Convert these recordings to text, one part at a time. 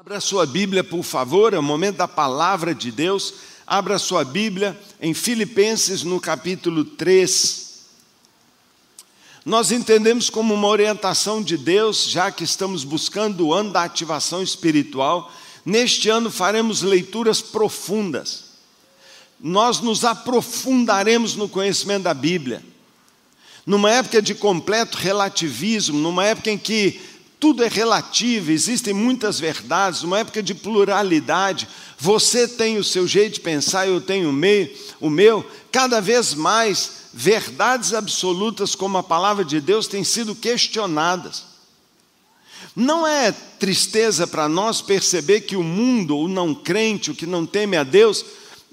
Abra sua Bíblia, por favor, é o momento da palavra de Deus. Abra sua Bíblia em Filipenses, no capítulo 3. Nós entendemos como uma orientação de Deus, já que estamos buscando o ano da ativação espiritual. Neste ano faremos leituras profundas. Nós nos aprofundaremos no conhecimento da Bíblia. Numa época de completo relativismo, numa época em que tudo é relativo, existem muitas verdades, uma época de pluralidade. Você tem o seu jeito de pensar, eu tenho o meu, o meu. Cada vez mais verdades absolutas como a palavra de Deus têm sido questionadas. Não é tristeza para nós perceber que o mundo, o não crente, o que não teme a Deus,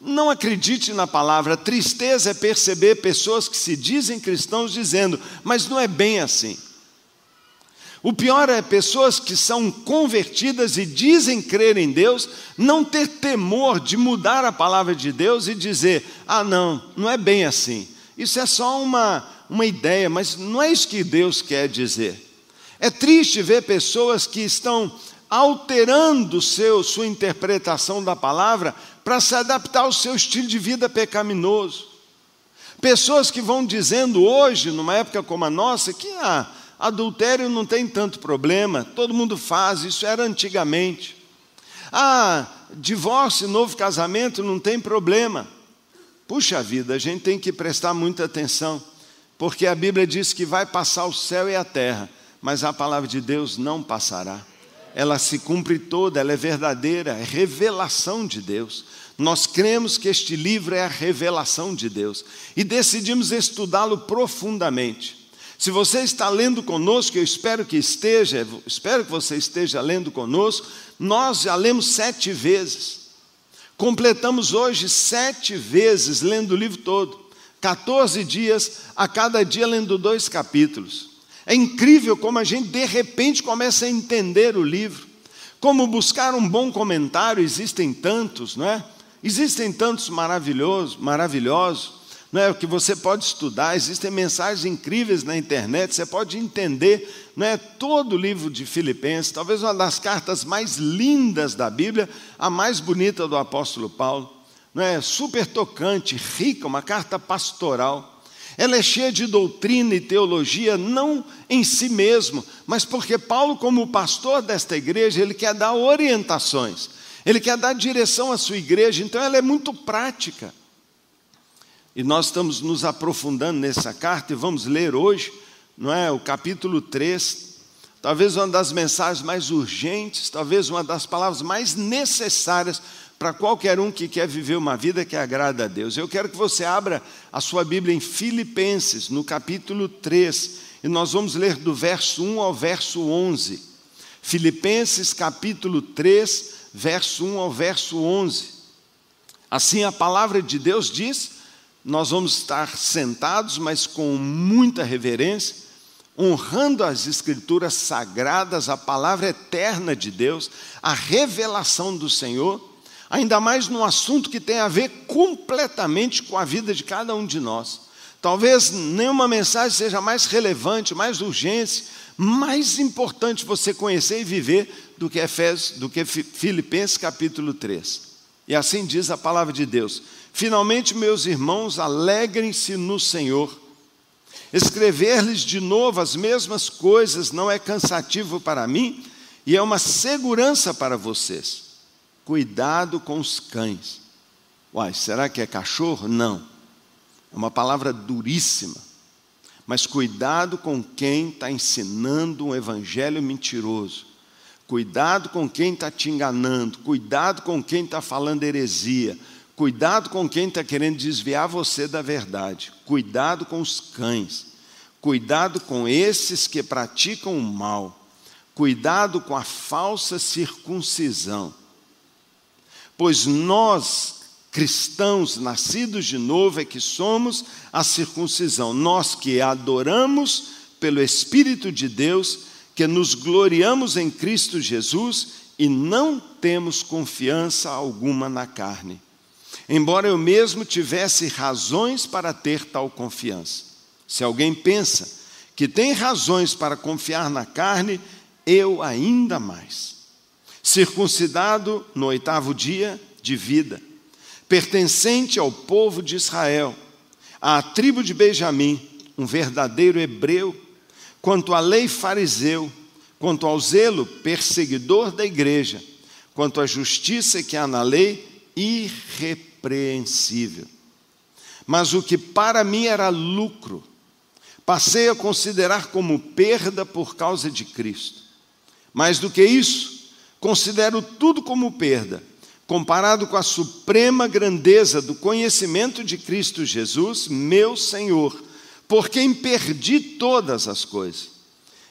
não acredite na palavra. Tristeza é perceber pessoas que se dizem cristãos dizendo, mas não é bem assim. O pior é pessoas que são convertidas e dizem crer em Deus, não ter temor de mudar a palavra de Deus e dizer: ah, não, não é bem assim. Isso é só uma, uma ideia, mas não é isso que Deus quer dizer. É triste ver pessoas que estão alterando seu, sua interpretação da palavra para se adaptar ao seu estilo de vida pecaminoso. Pessoas que vão dizendo hoje, numa época como a nossa, que ah, Adultério não tem tanto problema, todo mundo faz, isso era antigamente. Ah, divórcio, novo casamento, não tem problema. Puxa vida, a gente tem que prestar muita atenção, porque a Bíblia diz que vai passar o céu e a terra, mas a palavra de Deus não passará. Ela se cumpre toda, ela é verdadeira, é revelação de Deus. Nós cremos que este livro é a revelação de Deus e decidimos estudá-lo profundamente. Se você está lendo conosco, eu espero que esteja, espero que você esteja lendo conosco, nós já lemos sete vezes. Completamos hoje sete vezes lendo o livro todo. 14 dias, a cada dia lendo dois capítulos. É incrível como a gente de repente começa a entender o livro. Como buscar um bom comentário, existem tantos, não é? Existem tantos maravilhosos, maravilhosos é o que você pode estudar, existem mensagens incríveis na internet, você pode entender, não é todo o livro de Filipenses, talvez uma das cartas mais lindas da Bíblia, a mais bonita do apóstolo Paulo, não é super tocante, rica, uma carta pastoral. Ela é cheia de doutrina e teologia, não em si mesmo, mas porque Paulo, como pastor desta igreja, ele quer dar orientações, ele quer dar direção à sua igreja, então ela é muito prática. E nós estamos nos aprofundando nessa carta e vamos ler hoje, não é, o capítulo 3, talvez uma das mensagens mais urgentes, talvez uma das palavras mais necessárias para qualquer um que quer viver uma vida que agrada a Deus. Eu quero que você abra a sua Bíblia em Filipenses, no capítulo 3, e nós vamos ler do verso 1 ao verso 11. Filipenses, capítulo 3, verso 1 ao verso 11. Assim a palavra de Deus diz: nós vamos estar sentados, mas com muita reverência, honrando as Escrituras sagradas, a palavra eterna de Deus, a revelação do Senhor, ainda mais num assunto que tem a ver completamente com a vida de cada um de nós. Talvez nenhuma mensagem seja mais relevante, mais urgente, mais importante você conhecer e viver do que Efésios, do que Filipenses capítulo 3. E assim diz a palavra de Deus: Finalmente, meus irmãos, alegrem-se no Senhor. Escrever-lhes de novo as mesmas coisas não é cansativo para mim e é uma segurança para vocês. Cuidado com os cães. Uai, será que é cachorro? Não. É uma palavra duríssima. Mas cuidado com quem está ensinando um evangelho mentiroso. Cuidado com quem está te enganando. Cuidado com quem está falando heresia Cuidado com quem está querendo desviar você da verdade. Cuidado com os cães. Cuidado com esses que praticam o mal. Cuidado com a falsa circuncisão. Pois nós, cristãos nascidos de novo, é que somos a circuncisão. Nós que adoramos pelo Espírito de Deus, que nos gloriamos em Cristo Jesus e não temos confiança alguma na carne embora eu mesmo tivesse razões para ter tal confiança. Se alguém pensa que tem razões para confiar na carne, eu ainda mais. circuncidado no oitavo dia de vida, pertencente ao povo de Israel, à tribo de Benjamim, um verdadeiro hebreu, quanto à lei fariseu, quanto ao zelo perseguidor da igreja, quanto à justiça que há na lei, irrepreensível. Mas o que para mim era lucro, passei a considerar como perda por causa de Cristo. Mais do que isso, considero tudo como perda, comparado com a suprema grandeza do conhecimento de Cristo Jesus, meu Senhor, por quem perdi todas as coisas.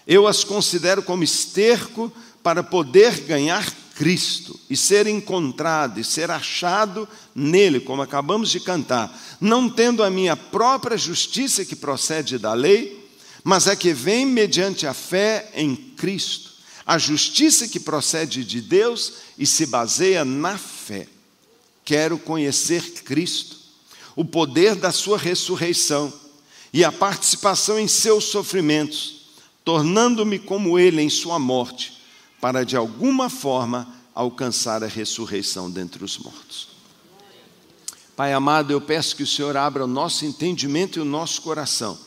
Eu as considero como esterco para poder ganhar Cristo e ser encontrado e ser achado nele, como acabamos de cantar, não tendo a minha própria justiça que procede da lei, mas a que vem mediante a fé em Cristo, a justiça que procede de Deus e se baseia na fé. Quero conhecer Cristo, o poder da sua ressurreição e a participação em seus sofrimentos, tornando-me como ele em sua morte para de alguma forma alcançar a ressurreição dentre os mortos. Pai amado, eu peço que o Senhor abra o nosso entendimento e o nosso coração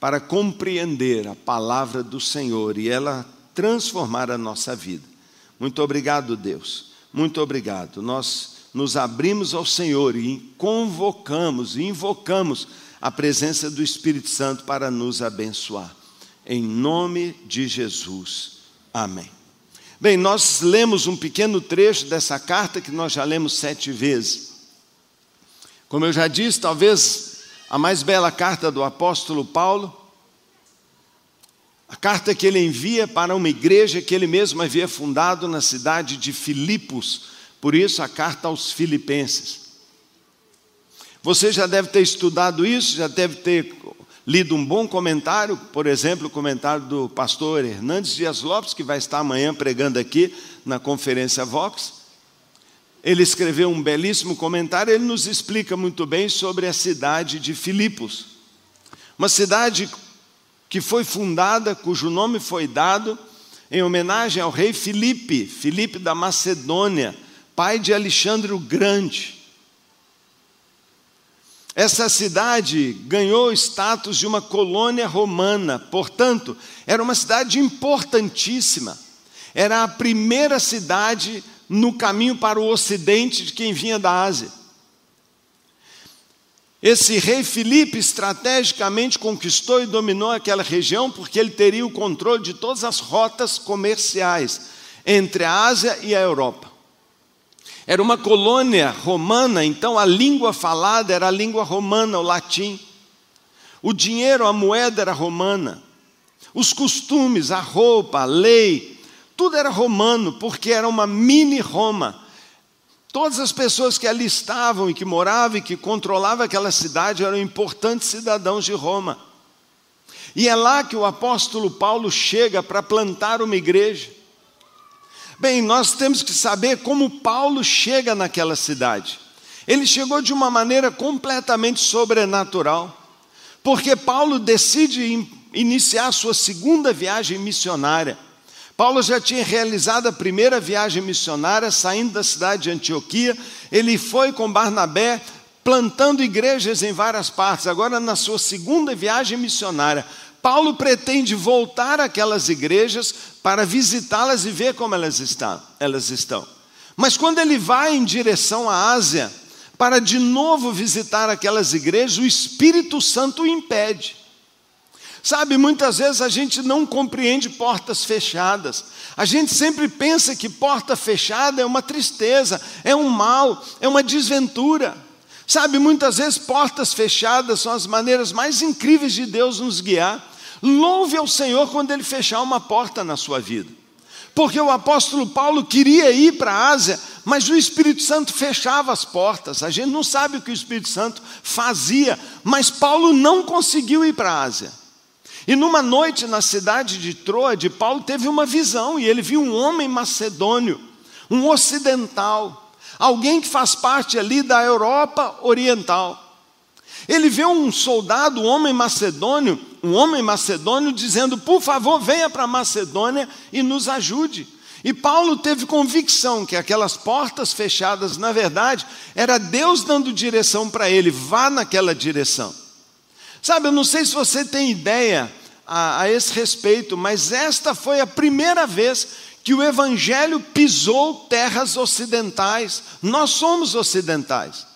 para compreender a palavra do Senhor e ela transformar a nossa vida. Muito obrigado, Deus. Muito obrigado. Nós nos abrimos ao Senhor e convocamos e invocamos a presença do Espírito Santo para nos abençoar. Em nome de Jesus. Amém. Bem, nós lemos um pequeno trecho dessa carta que nós já lemos sete vezes. Como eu já disse, talvez a mais bela carta do apóstolo Paulo, a carta que ele envia para uma igreja que ele mesmo havia fundado na cidade de Filipos, por isso a carta aos Filipenses. Você já deve ter estudado isso, já deve ter lido um bom comentário, por exemplo, o comentário do pastor Hernandes Dias Lopes, que vai estar amanhã pregando aqui na conferência Vox. Ele escreveu um belíssimo comentário, ele nos explica muito bem sobre a cidade de Filipos. Uma cidade que foi fundada, cujo nome foi dado em homenagem ao rei Filipe, Filipe da Macedônia, pai de Alexandre o Grande. Essa cidade ganhou status de uma colônia romana, portanto, era uma cidade importantíssima. Era a primeira cidade no caminho para o ocidente de quem vinha da Ásia. Esse rei Filipe estrategicamente conquistou e dominou aquela região porque ele teria o controle de todas as rotas comerciais entre a Ásia e a Europa. Era uma colônia romana, então a língua falada era a língua romana, o latim. O dinheiro, a moeda era romana. Os costumes, a roupa, a lei, tudo era romano, porque era uma mini Roma. Todas as pessoas que ali estavam e que moravam e que controlavam aquela cidade eram importantes cidadãos de Roma. E é lá que o apóstolo Paulo chega para plantar uma igreja. Bem, nós temos que saber como Paulo chega naquela cidade. Ele chegou de uma maneira completamente sobrenatural, porque Paulo decide iniciar sua segunda viagem missionária. Paulo já tinha realizado a primeira viagem missionária, saindo da cidade de Antioquia. Ele foi com Barnabé, plantando igrejas em várias partes. Agora, na sua segunda viagem missionária, Paulo pretende voltar àquelas igrejas para visitá-las e ver como elas estão, elas estão. Mas quando ele vai em direção à Ásia, para de novo visitar aquelas igrejas, o Espírito Santo o impede. Sabe, muitas vezes a gente não compreende portas fechadas. A gente sempre pensa que porta fechada é uma tristeza, é um mal, é uma desventura. Sabe, muitas vezes portas fechadas são as maneiras mais incríveis de Deus nos guiar. Louve ao Senhor quando Ele fechar uma porta na sua vida. Porque o apóstolo Paulo queria ir para a Ásia, mas o Espírito Santo fechava as portas. A gente não sabe o que o Espírito Santo fazia, mas Paulo não conseguiu ir para a Ásia. E numa noite na cidade de Troade, Paulo teve uma visão e ele viu um homem macedônio, um ocidental, alguém que faz parte ali da Europa Oriental. Ele vê um soldado, um homem macedônio, um homem macedônio dizendo: "Por favor, venha para Macedônia e nos ajude". E Paulo teve convicção que aquelas portas fechadas, na verdade, era Deus dando direção para ele, vá naquela direção. Sabe, eu não sei se você tem ideia a, a esse respeito, mas esta foi a primeira vez que o Evangelho pisou terras ocidentais. Nós somos ocidentais.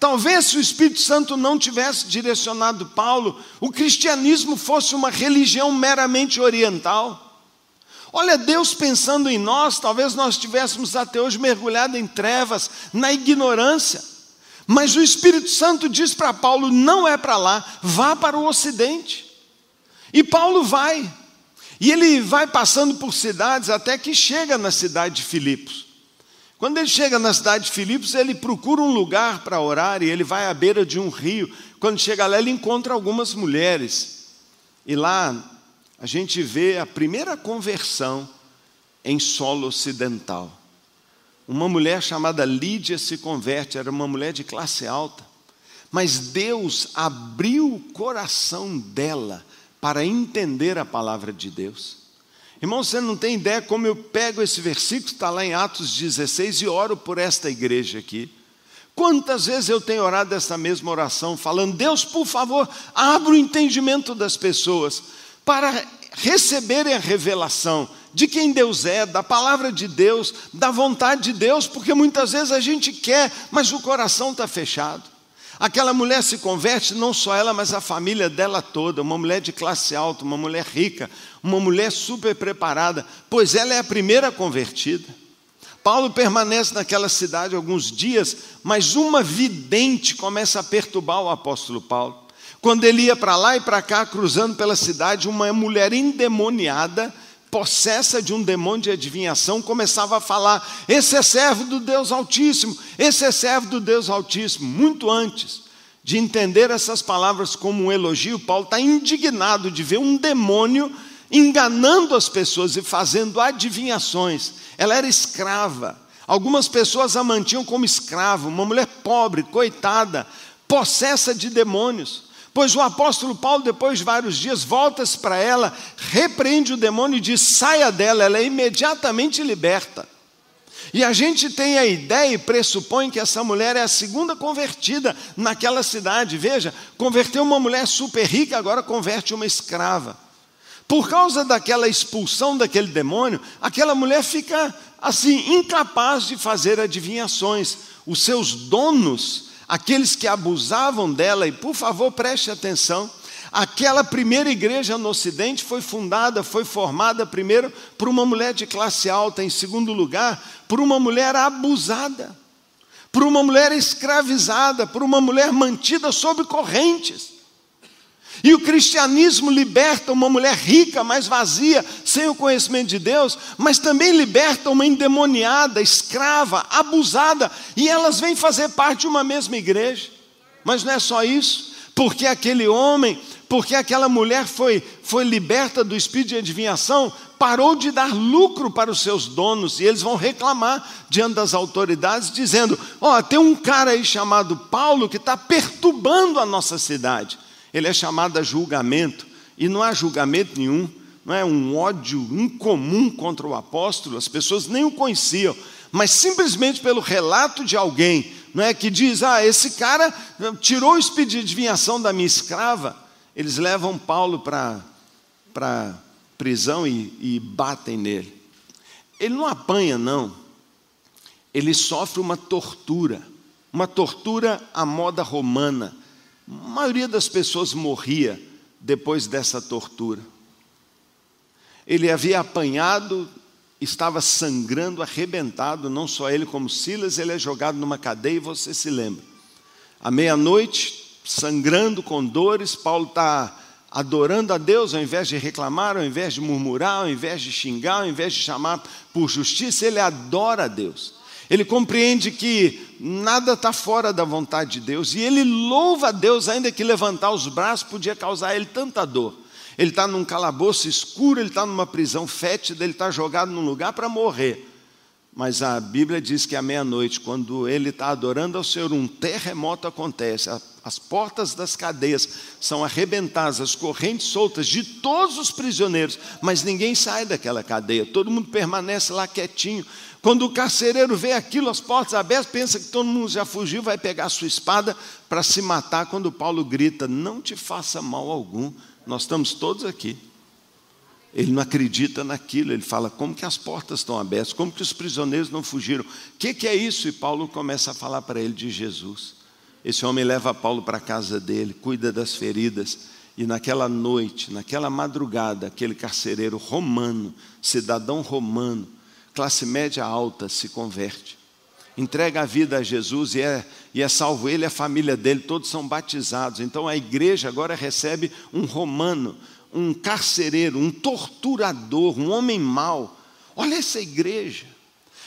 Talvez se o Espírito Santo não tivesse direcionado Paulo, o cristianismo fosse uma religião meramente oriental. Olha, Deus pensando em nós, talvez nós estivéssemos até hoje mergulhados em trevas, na ignorância. Mas o Espírito Santo diz para Paulo: não é para lá, vá para o ocidente. E Paulo vai. E ele vai passando por cidades até que chega na cidade de Filipos. Quando ele chega na cidade de Filipos, ele procura um lugar para orar e ele vai à beira de um rio. Quando chega lá, ele encontra algumas mulheres. E lá a gente vê a primeira conversão em solo ocidental. Uma mulher chamada Lídia se converte, era uma mulher de classe alta, mas Deus abriu o coração dela para entender a palavra de Deus. Irmão, você não tem ideia como eu pego esse versículo, está lá em Atos 16, e oro por esta igreja aqui. Quantas vezes eu tenho orado essa mesma oração, falando: Deus, por favor, abra o entendimento das pessoas para receberem a revelação de quem Deus é, da palavra de Deus, da vontade de Deus, porque muitas vezes a gente quer, mas o coração está fechado. Aquela mulher se converte, não só ela, mas a família dela toda, uma mulher de classe alta, uma mulher rica, uma mulher super preparada, pois ela é a primeira convertida. Paulo permanece naquela cidade alguns dias, mas uma vidente começa a perturbar o apóstolo Paulo. Quando ele ia para lá e para cá, cruzando pela cidade, uma mulher endemoniada, possessa de um demônio de adivinhação, começava a falar: Esse é servo do Deus Altíssimo, esse é servo do Deus Altíssimo. Muito antes de entender essas palavras como um elogio, Paulo está indignado de ver um demônio enganando as pessoas e fazendo adivinhações. Ela era escrava. Algumas pessoas a mantinham como escrava, uma mulher pobre, coitada, possessa de demônios. Pois o apóstolo Paulo, depois de vários dias, volta-se para ela, repreende o demônio e diz: saia dela, ela é imediatamente liberta. E a gente tem a ideia e pressupõe que essa mulher é a segunda convertida naquela cidade. Veja, converteu uma mulher super rica, agora converte uma escrava. Por causa daquela expulsão daquele demônio, aquela mulher fica assim, incapaz de fazer adivinhações. Os seus donos aqueles que abusavam dela, e por favor preste atenção, aquela primeira igreja no Ocidente foi fundada, foi formada primeiro por uma mulher de classe alta, em segundo lugar, por uma mulher abusada, por uma mulher escravizada, por uma mulher mantida sob correntes. E o cristianismo liberta uma mulher rica, mas vazia, sem o conhecimento de Deus, mas também liberta uma endemoniada, escrava, abusada, e elas vêm fazer parte de uma mesma igreja. Mas não é só isso, porque aquele homem, porque aquela mulher foi, foi liberta do espírito de adivinhação, parou de dar lucro para os seus donos, e eles vão reclamar diante das autoridades, dizendo: Ó, oh, tem um cara aí chamado Paulo que está perturbando a nossa cidade ele é chamado a julgamento, e não há julgamento nenhum, não é um ódio incomum contra o apóstolo, as pessoas nem o conheciam, mas simplesmente pelo relato de alguém, não é que diz: "Ah, esse cara tirou o espírito de adivinhação da minha escrava". Eles levam Paulo para para prisão e, e batem nele. Ele não apanha não. Ele sofre uma tortura, uma tortura à moda romana. A maioria das pessoas morria depois dessa tortura. Ele havia apanhado, estava sangrando, arrebentado, não só ele como Silas, ele é jogado numa cadeia, e você se lembra. À meia-noite, sangrando com dores, Paulo está adorando a Deus, ao invés de reclamar, ao invés de murmurar, ao invés de xingar, ao invés de chamar por justiça, ele adora a Deus. Ele compreende que nada está fora da vontade de Deus e ele louva a Deus, ainda que levantar os braços podia causar a ele tanta dor. Ele está num calabouço escuro, ele está numa prisão fétida, ele está jogado num lugar para morrer. Mas a Bíblia diz que à meia-noite, quando ele está adorando ao Senhor, um terremoto acontece. As portas das cadeias são arrebentadas, as correntes soltas de todos os prisioneiros, mas ninguém sai daquela cadeia, todo mundo permanece lá quietinho. Quando o carcereiro vê aquilo, as portas abertas, pensa que todo mundo já fugiu, vai pegar a sua espada para se matar. Quando Paulo grita: Não te faça mal algum, nós estamos todos aqui. Ele não acredita naquilo, ele fala: como que as portas estão abertas, como que os prisioneiros não fugiram, o que, que é isso? E Paulo começa a falar para ele de Jesus. Esse homem leva Paulo para a casa dele, cuida das feridas, e naquela noite, naquela madrugada, aquele carcereiro romano, cidadão romano, classe média alta, se converte. Entrega a vida a Jesus e é, e é salvo ele a família dele, todos são batizados. Então a igreja agora recebe um romano, um carcereiro, um torturador, um homem mau. Olha essa igreja.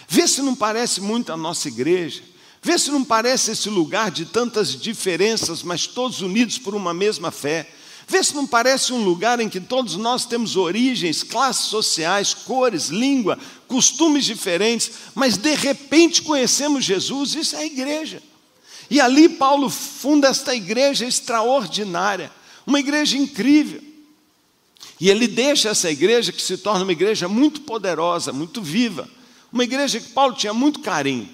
Vê se não parece muito a nossa igreja. Vê se não parece esse lugar de tantas diferenças, mas todos unidos por uma mesma fé. Vê se não parece um lugar em que todos nós temos origens, classes sociais, cores, língua, costumes diferentes, mas de repente conhecemos Jesus, isso é a igreja. E ali Paulo funda esta igreja extraordinária, uma igreja incrível. E ele deixa essa igreja que se torna uma igreja muito poderosa, muito viva. Uma igreja que Paulo tinha muito carinho.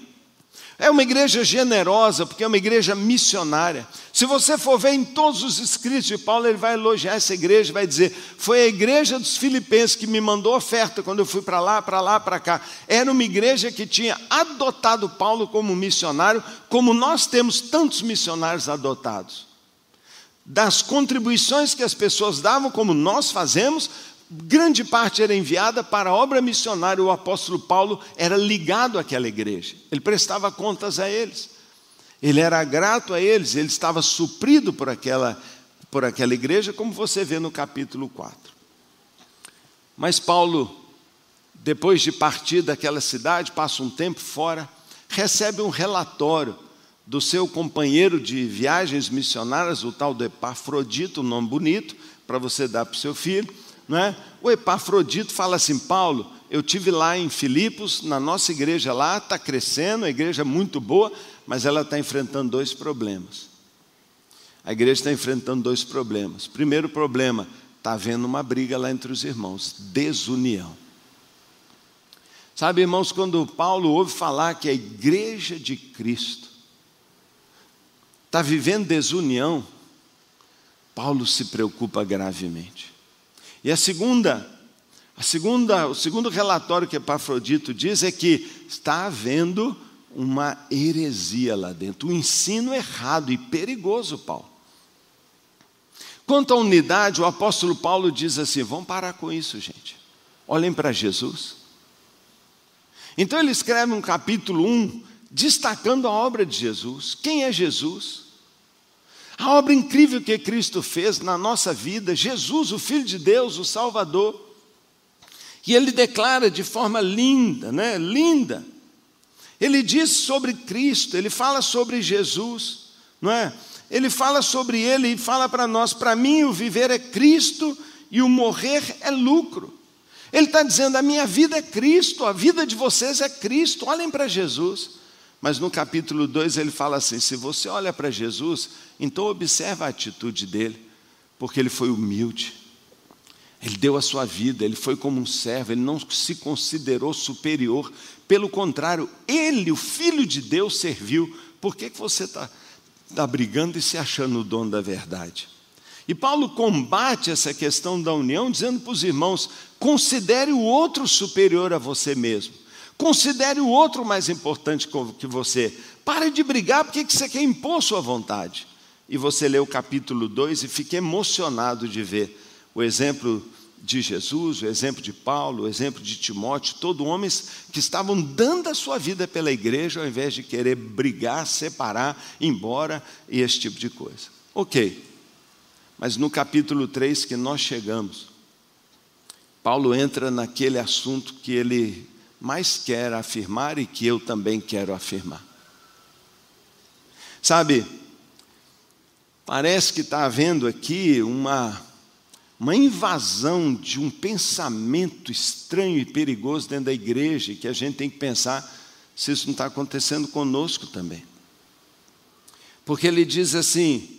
É uma igreja generosa, porque é uma igreja missionária. Se você for ver em todos os escritos de Paulo, ele vai elogiar essa igreja, vai dizer: foi a igreja dos Filipenses que me mandou oferta quando eu fui para lá, para lá, para cá. Era uma igreja que tinha adotado Paulo como missionário, como nós temos tantos missionários adotados das contribuições que as pessoas davam, como nós fazemos, grande parte era enviada para a obra missionária. O apóstolo Paulo era ligado àquela igreja, ele prestava contas a eles, ele era grato a eles, ele estava suprido por aquela, por aquela igreja, como você vê no capítulo 4. Mas Paulo, depois de partir daquela cidade, passa um tempo fora, recebe um relatório do seu companheiro de viagens missionárias, o tal do Epafrodito, um nome bonito, para você dar para o seu filho. Não é? O Epafrodito fala assim: Paulo, eu tive lá em Filipos, na nossa igreja lá, está crescendo, a igreja é muito boa, mas ela está enfrentando dois problemas. A igreja está enfrentando dois problemas. Primeiro problema, está havendo uma briga lá entre os irmãos, desunião. Sabe, irmãos, quando Paulo ouve falar que a igreja de Cristo está vivendo desunião, Paulo se preocupa gravemente. E a segunda, a segunda, o segundo relatório que Epafrodito diz é que está havendo uma heresia lá dentro, um ensino errado e perigoso, Paulo. Quanto à unidade, o apóstolo Paulo diz assim: vamos parar com isso, gente. Olhem para Jesus. Então ele escreve um capítulo 1 destacando a obra de Jesus. Quem é Jesus? A obra incrível que Cristo fez na nossa vida, Jesus, o Filho de Deus, o Salvador. E ele declara de forma linda, né? Linda. Ele diz sobre Cristo, ele fala sobre Jesus, não é? Ele fala sobre ele e fala para nós: para mim o viver é Cristo e o morrer é lucro. Ele está dizendo: a minha vida é Cristo, a vida de vocês é Cristo. Olhem para Jesus. Mas no capítulo 2 ele fala assim: se você olha para Jesus, então observa a atitude dele, porque ele foi humilde. Ele deu a sua vida, ele foi como um servo, ele não se considerou superior. Pelo contrário, ele, o Filho de Deus, serviu. Por que, que você está tá brigando e se achando o dono da verdade? E Paulo combate essa questão da união, dizendo para os irmãos: considere o outro superior a você mesmo. Considere o outro mais importante que você. Pare de brigar porque você quer impor sua vontade. E você lê o capítulo 2 e fica emocionado de ver o exemplo de Jesus, o exemplo de Paulo, o exemplo de Timóteo, todos homens que estavam dando a sua vida pela igreja ao invés de querer brigar, separar, embora e esse tipo de coisa. Ok, mas no capítulo 3 que nós chegamos, Paulo entra naquele assunto que ele mais quer afirmar e que eu também quero afirmar. Sabe, parece que está havendo aqui uma, uma invasão de um pensamento estranho e perigoso dentro da igreja, que a gente tem que pensar se isso não está acontecendo conosco também. Porque ele diz assim: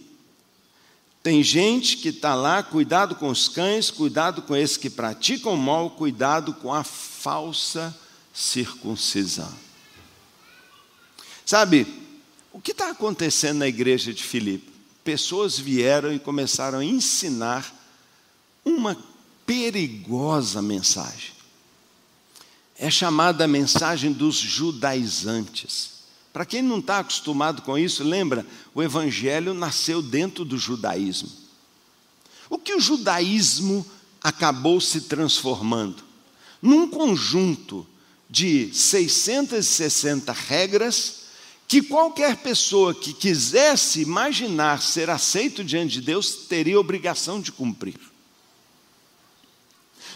tem gente que está lá, cuidado com os cães, cuidado com esses que praticam mal, cuidado com a falsa circuncisão. Sabe, o que está acontecendo na igreja de Filipe? Pessoas vieram e começaram a ensinar uma perigosa mensagem. É chamada a mensagem dos judaizantes. Para quem não está acostumado com isso, lembra, o Evangelho nasceu dentro do judaísmo. O que o judaísmo acabou se transformando? Num conjunto de 660 regras que qualquer pessoa que quisesse imaginar ser aceito diante de Deus teria obrigação de cumprir.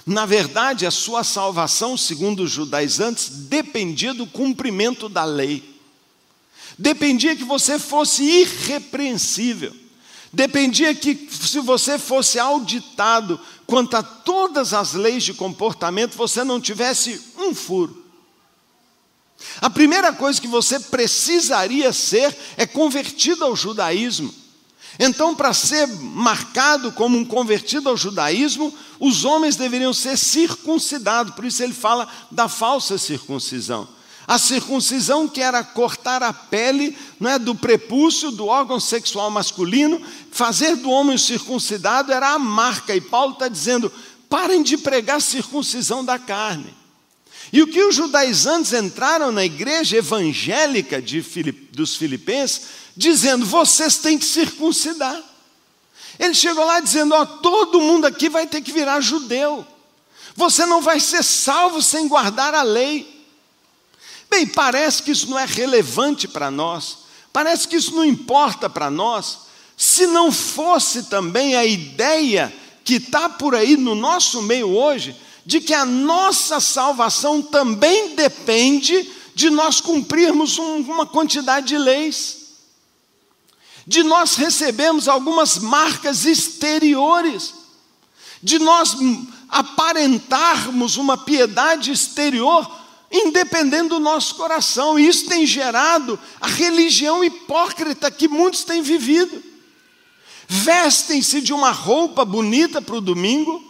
Na verdade, a sua salvação, segundo os judaizantes, dependia do cumprimento da lei. Dependia que você fosse irrepreensível. Dependia que, se você fosse auditado quanto a todas as leis de comportamento, você não tivesse um furo. A primeira coisa que você precisaria ser é convertido ao judaísmo. Então, para ser marcado como um convertido ao judaísmo, os homens deveriam ser circuncidados, por isso ele fala da falsa circuncisão. A circuncisão que era cortar a pele não é, do prepúcio, do órgão sexual masculino, fazer do homem circuncidado era a marca, e Paulo está dizendo: parem de pregar circuncisão da carne. E o que os judaizantes entraram na igreja evangélica Filip, dos filipenses, dizendo: vocês têm que circuncidar. Ele chegou lá dizendo: ó, todo mundo aqui vai ter que virar judeu. Você não vai ser salvo sem guardar a lei. Bem, parece que isso não é relevante para nós, parece que isso não importa para nós, se não fosse também a ideia que está por aí no nosso meio hoje, de que a nossa salvação também depende de nós cumprirmos um, uma quantidade de leis, de nós recebermos algumas marcas exteriores, de nós aparentarmos uma piedade exterior independendo do nosso coração. E isso tem gerado a religião hipócrita que muitos têm vivido. Vestem-se de uma roupa bonita para o domingo,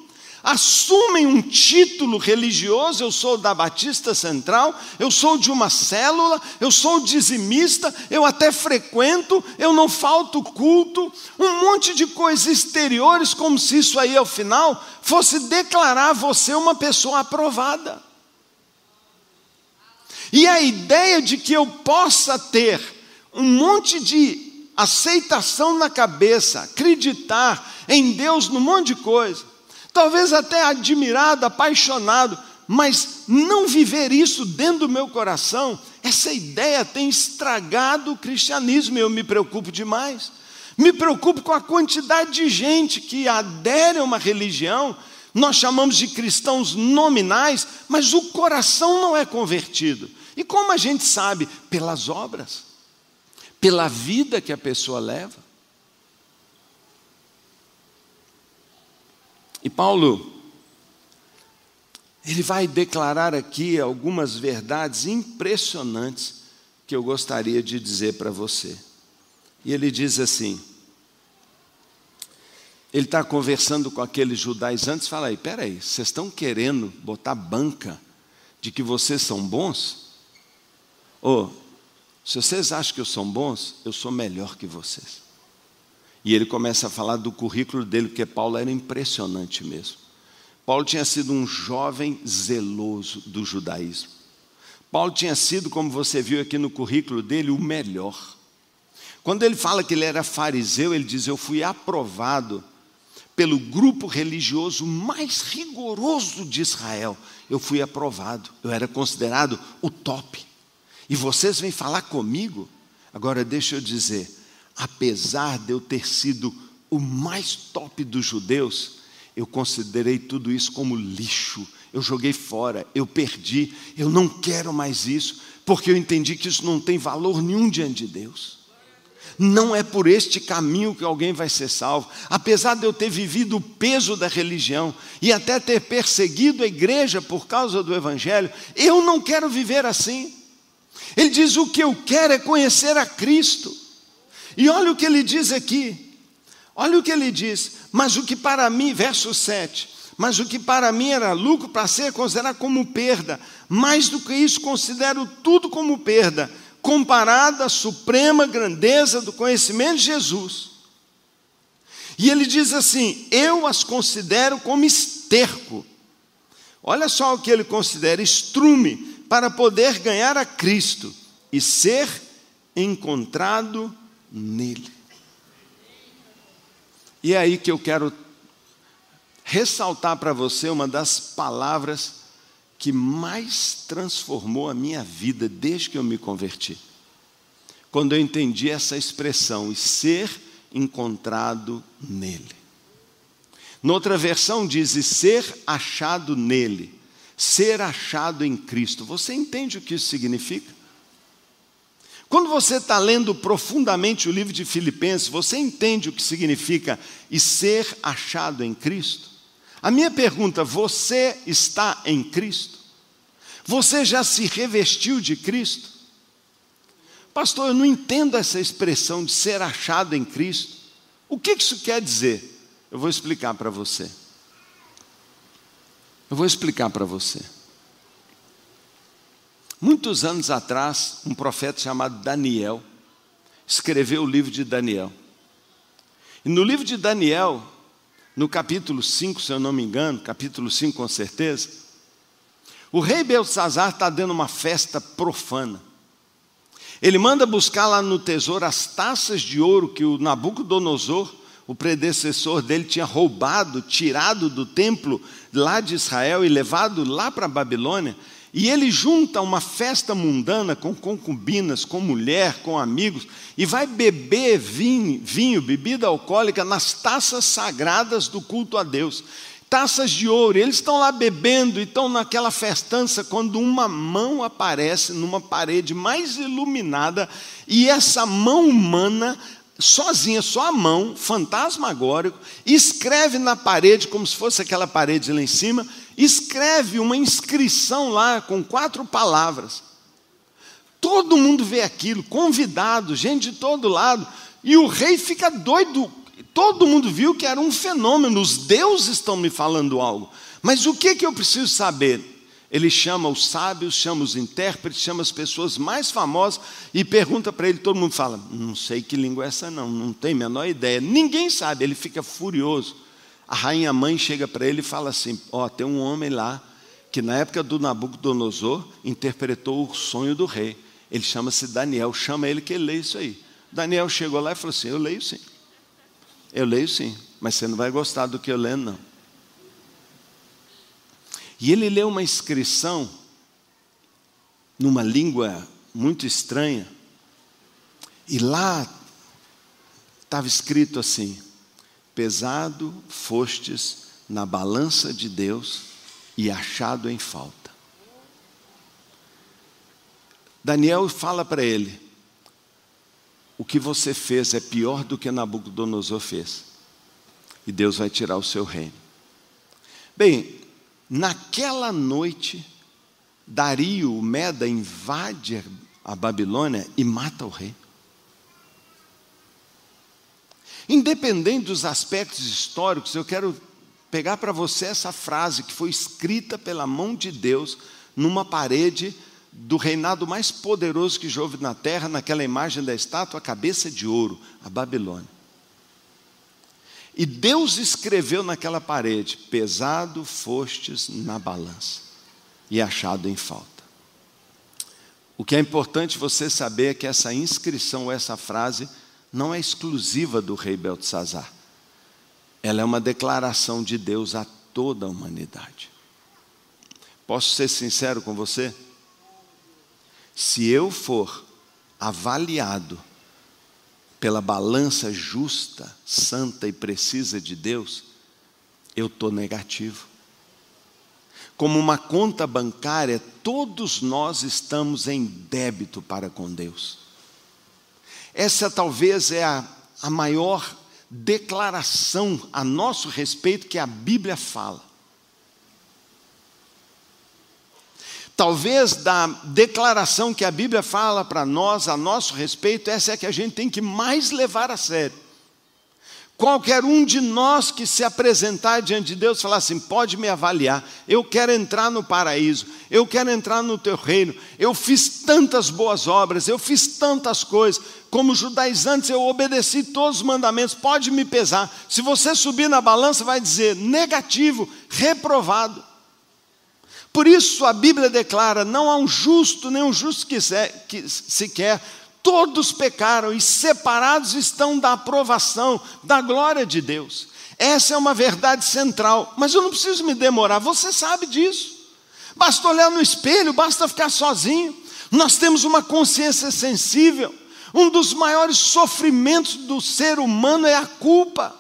assumem um título religioso, eu sou da Batista Central, eu sou de uma célula, eu sou dizimista, eu até frequento, eu não falto culto, um monte de coisas exteriores, como se isso aí ao final fosse declarar você uma pessoa aprovada. E a ideia de que eu possa ter um monte de aceitação na cabeça, acreditar em Deus num monte de coisa, talvez até admirado, apaixonado, mas não viver isso dentro do meu coração, essa ideia tem estragado o cristianismo e eu me preocupo demais. Me preocupo com a quantidade de gente que adere a uma religião, nós chamamos de cristãos nominais, mas o coração não é convertido. E como a gente sabe? Pelas obras, pela vida que a pessoa leva. E Paulo, ele vai declarar aqui algumas verdades impressionantes que eu gostaria de dizer para você. E ele diz assim: ele está conversando com aqueles judaizantes, fala aí, peraí, vocês estão querendo botar banca de que vocês são bons? Oh, se vocês acham que eu sou bons, eu sou melhor que vocês. E ele começa a falar do currículo dele, porque Paulo era impressionante mesmo. Paulo tinha sido um jovem zeloso do judaísmo. Paulo tinha sido, como você viu aqui no currículo dele, o melhor. Quando ele fala que ele era fariseu, ele diz: Eu fui aprovado pelo grupo religioso mais rigoroso de Israel. Eu fui aprovado, eu era considerado o top. E vocês vêm falar comigo? Agora deixa eu dizer, apesar de eu ter sido o mais top dos judeus, eu considerei tudo isso como lixo. Eu joguei fora, eu perdi, eu não quero mais isso, porque eu entendi que isso não tem valor nenhum diante de Deus. Não é por este caminho que alguém vai ser salvo. Apesar de eu ter vivido o peso da religião e até ter perseguido a igreja por causa do Evangelho, eu não quero viver assim. Ele diz: o que eu quero é conhecer a Cristo. E olha o que ele diz aqui. Olha o que ele diz. Mas o que para mim, verso 7, mas o que para mim era lucro, para ser considerado como perda. Mais do que isso, considero tudo como perda comparada à suprema grandeza do conhecimento de Jesus. E ele diz assim: Eu as considero como esterco. Olha só o que ele considera: estrume para poder ganhar a Cristo e ser encontrado nele. E é aí que eu quero ressaltar para você uma das palavras que mais transformou a minha vida desde que eu me converti. Quando eu entendi essa expressão, e ser encontrado nele. Noutra versão diz, e ser achado nele, ser achado em Cristo. Você entende o que isso significa? Quando você está lendo profundamente o livro de Filipenses, você entende o que significa e ser achado em Cristo? A minha pergunta: você está em Cristo? Você já se revestiu de Cristo? Pastor, eu não entendo essa expressão de ser achado em Cristo. O que isso quer dizer? Eu vou explicar para você. Eu vou explicar para você. Muitos anos atrás, um profeta chamado Daniel escreveu o livro de Daniel. E no livro de Daniel, no capítulo 5, se eu não me engano, capítulo 5 com certeza, o rei Belsazar está dando uma festa profana. Ele manda buscar lá no tesouro as taças de ouro que o Nabucodonosor, o predecessor dele, tinha roubado, tirado do templo lá de Israel e levado lá para a Babilônia. E ele junta uma festa mundana com concubinas, com mulher, com amigos, e vai beber vinho, vinho, bebida alcoólica nas taças sagradas do culto a Deus. Taças de ouro, eles estão lá bebendo e estão naquela festança quando uma mão aparece numa parede mais iluminada e essa mão humana sozinha, só a mão, fantasmagórico, escreve na parede, como se fosse aquela parede lá em cima, escreve uma inscrição lá com quatro palavras. Todo mundo vê aquilo, convidado, gente de todo lado, e o rei fica doido. Todo mundo viu que era um fenômeno, os deuses estão me falando algo. Mas o que, que eu preciso saber? Ele chama os sábios, chama os intérpretes, chama as pessoas mais famosas e pergunta para ele. Todo mundo fala: Não sei que língua é essa, não, não tem a menor ideia. Ninguém sabe, ele fica furioso. A rainha mãe chega para ele e fala assim: Ó, oh, tem um homem lá que na época do Nabucodonosor interpretou o sonho do rei. Ele chama-se Daniel, chama ele que ele lê isso aí. Daniel chegou lá e falou assim: Eu leio sim. Eu leio sim, mas você não vai gostar do que eu lendo, não. E ele leu uma inscrição numa língua muito estranha, e lá estava escrito assim: pesado fostes na balança de Deus e achado em falta. Daniel fala para ele: o que você fez é pior do que Nabucodonosor fez, e Deus vai tirar o seu reino. Bem, Naquela noite, Dario, o Meda, invade a Babilônia e mata o rei. Independente dos aspectos históricos, eu quero pegar para você essa frase que foi escrita pela mão de Deus numa parede do reinado mais poderoso que já houve na terra, naquela imagem da estátua, a cabeça de ouro, a Babilônia. E Deus escreveu naquela parede: pesado fostes na balança e achado em falta. O que é importante você saber é que essa inscrição essa frase não é exclusiva do rei Beltesazar. Ela é uma declaração de Deus a toda a humanidade. Posso ser sincero com você? Se eu for avaliado pela balança justa, santa e precisa de Deus, eu estou negativo. Como uma conta bancária, todos nós estamos em débito para com Deus. essa talvez é a, a maior declaração a nosso respeito que a Bíblia fala. Talvez da declaração que a Bíblia fala para nós a nosso respeito, essa é que a gente tem que mais levar a sério. Qualquer um de nós que se apresentar diante de Deus falar assim: pode me avaliar, eu quero entrar no paraíso, eu quero entrar no teu reino, eu fiz tantas boas obras, eu fiz tantas coisas, como judaizantes eu obedeci todos os mandamentos, pode me pesar. Se você subir na balança, vai dizer negativo, reprovado. Por isso a Bíblia declara: não há um justo, nem um justo que, sequer, todos pecaram e separados estão da aprovação, da glória de Deus. Essa é uma verdade central, mas eu não preciso me demorar, você sabe disso. Basta olhar no espelho, basta ficar sozinho. Nós temos uma consciência sensível. Um dos maiores sofrimentos do ser humano é a culpa.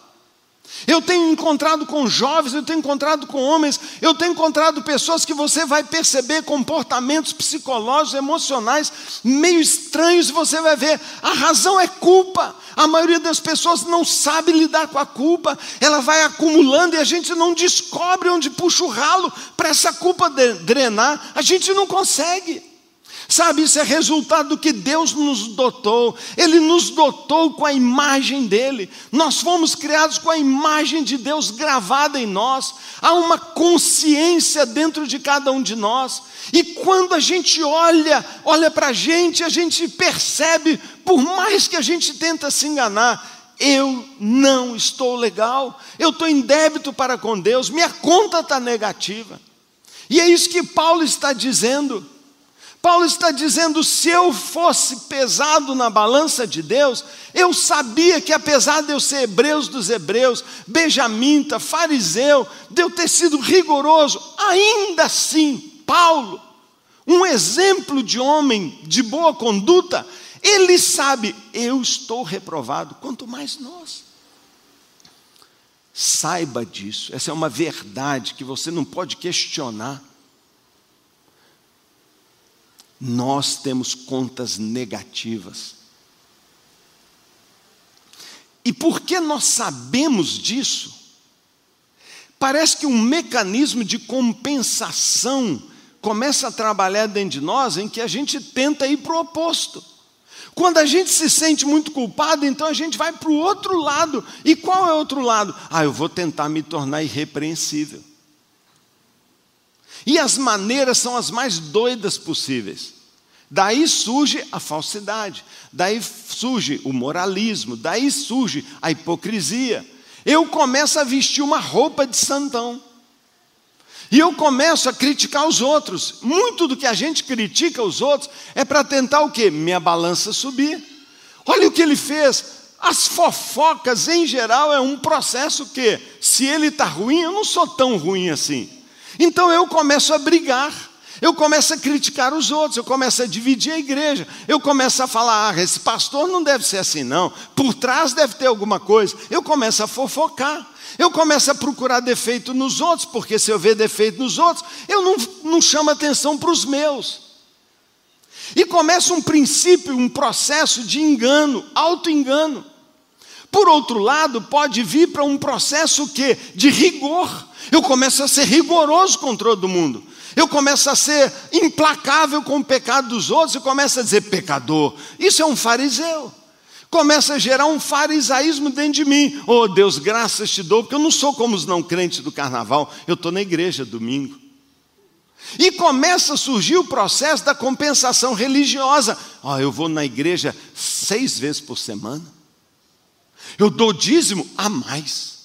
Eu tenho encontrado com jovens, eu tenho encontrado com homens, eu tenho encontrado pessoas que você vai perceber comportamentos psicológicos, emocionais meio estranhos, você vai ver, a razão é culpa. A maioria das pessoas não sabe lidar com a culpa, ela vai acumulando e a gente não descobre onde puxa o ralo para essa culpa drenar, a gente não consegue. Sabe, isso é resultado do que Deus nos dotou. Ele nos dotou com a imagem dele. Nós fomos criados com a imagem de Deus gravada em nós. Há uma consciência dentro de cada um de nós. E quando a gente olha, olha para a gente, a gente percebe, por mais que a gente tenta se enganar, eu não estou legal, eu estou em débito para com Deus, minha conta está negativa. E é isso que Paulo está dizendo. Paulo está dizendo: se eu fosse pesado na balança de Deus, eu sabia que apesar de eu ser hebreus dos hebreus, benjamita, fariseu, de eu ter sido rigoroso, ainda assim, Paulo, um exemplo de homem de boa conduta, ele sabe, eu estou reprovado, quanto mais nós. Saiba disso, essa é uma verdade que você não pode questionar nós temos contas negativas. E porque nós sabemos disso, parece que um mecanismo de compensação começa a trabalhar dentro de nós em que a gente tenta ir para o oposto. Quando a gente se sente muito culpado, então a gente vai para o outro lado. E qual é o outro lado? Ah, eu vou tentar me tornar irrepreensível. E as maneiras são as mais doidas possíveis. Daí surge a falsidade, daí surge o moralismo, daí surge a hipocrisia. Eu começo a vestir uma roupa de santão. E eu começo a criticar os outros. Muito do que a gente critica os outros é para tentar o quê? Minha balança subir. Olha o que ele fez. As fofocas, em geral, é um processo que, se ele está ruim, eu não sou tão ruim assim. Então eu começo a brigar, eu começo a criticar os outros, eu começo a dividir a igreja, eu começo a falar, ah, esse pastor não deve ser assim, não, por trás deve ter alguma coisa. Eu começo a fofocar, eu começo a procurar defeito nos outros, porque se eu ver defeito nos outros, eu não, não chamo atenção para os meus. E começa um princípio, um processo de engano, auto-engano. Por outro lado, pode vir para um processo que de rigor. Eu começo a ser rigoroso com todo mundo. Eu começo a ser implacável com o pecado dos outros e começo a dizer pecador. Isso é um fariseu. Começa a gerar um farisaísmo dentro de mim. Oh Deus, graças te dou, porque eu não sou como os não crentes do carnaval, eu estou na igreja domingo. E começa a surgir o processo da compensação religiosa. Oh, eu vou na igreja seis vezes por semana. Eu dou dízimo a mais.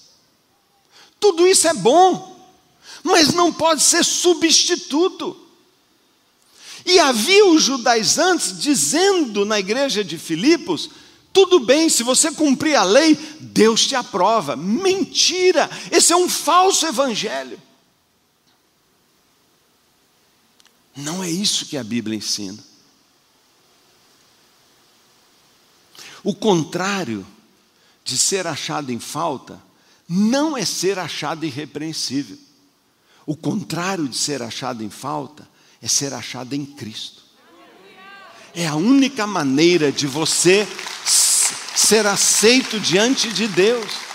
Tudo isso é bom, mas não pode ser substituto. E havia os judaizantes dizendo na igreja de Filipos: tudo bem, se você cumprir a lei, Deus te aprova. Mentira! Esse é um falso evangelho. Não é isso que a Bíblia ensina. O contrário de ser achado em falta não é ser achado irrepreensível. O contrário de ser achado em falta é ser achado em Cristo. É a única maneira de você ser aceito diante de Deus.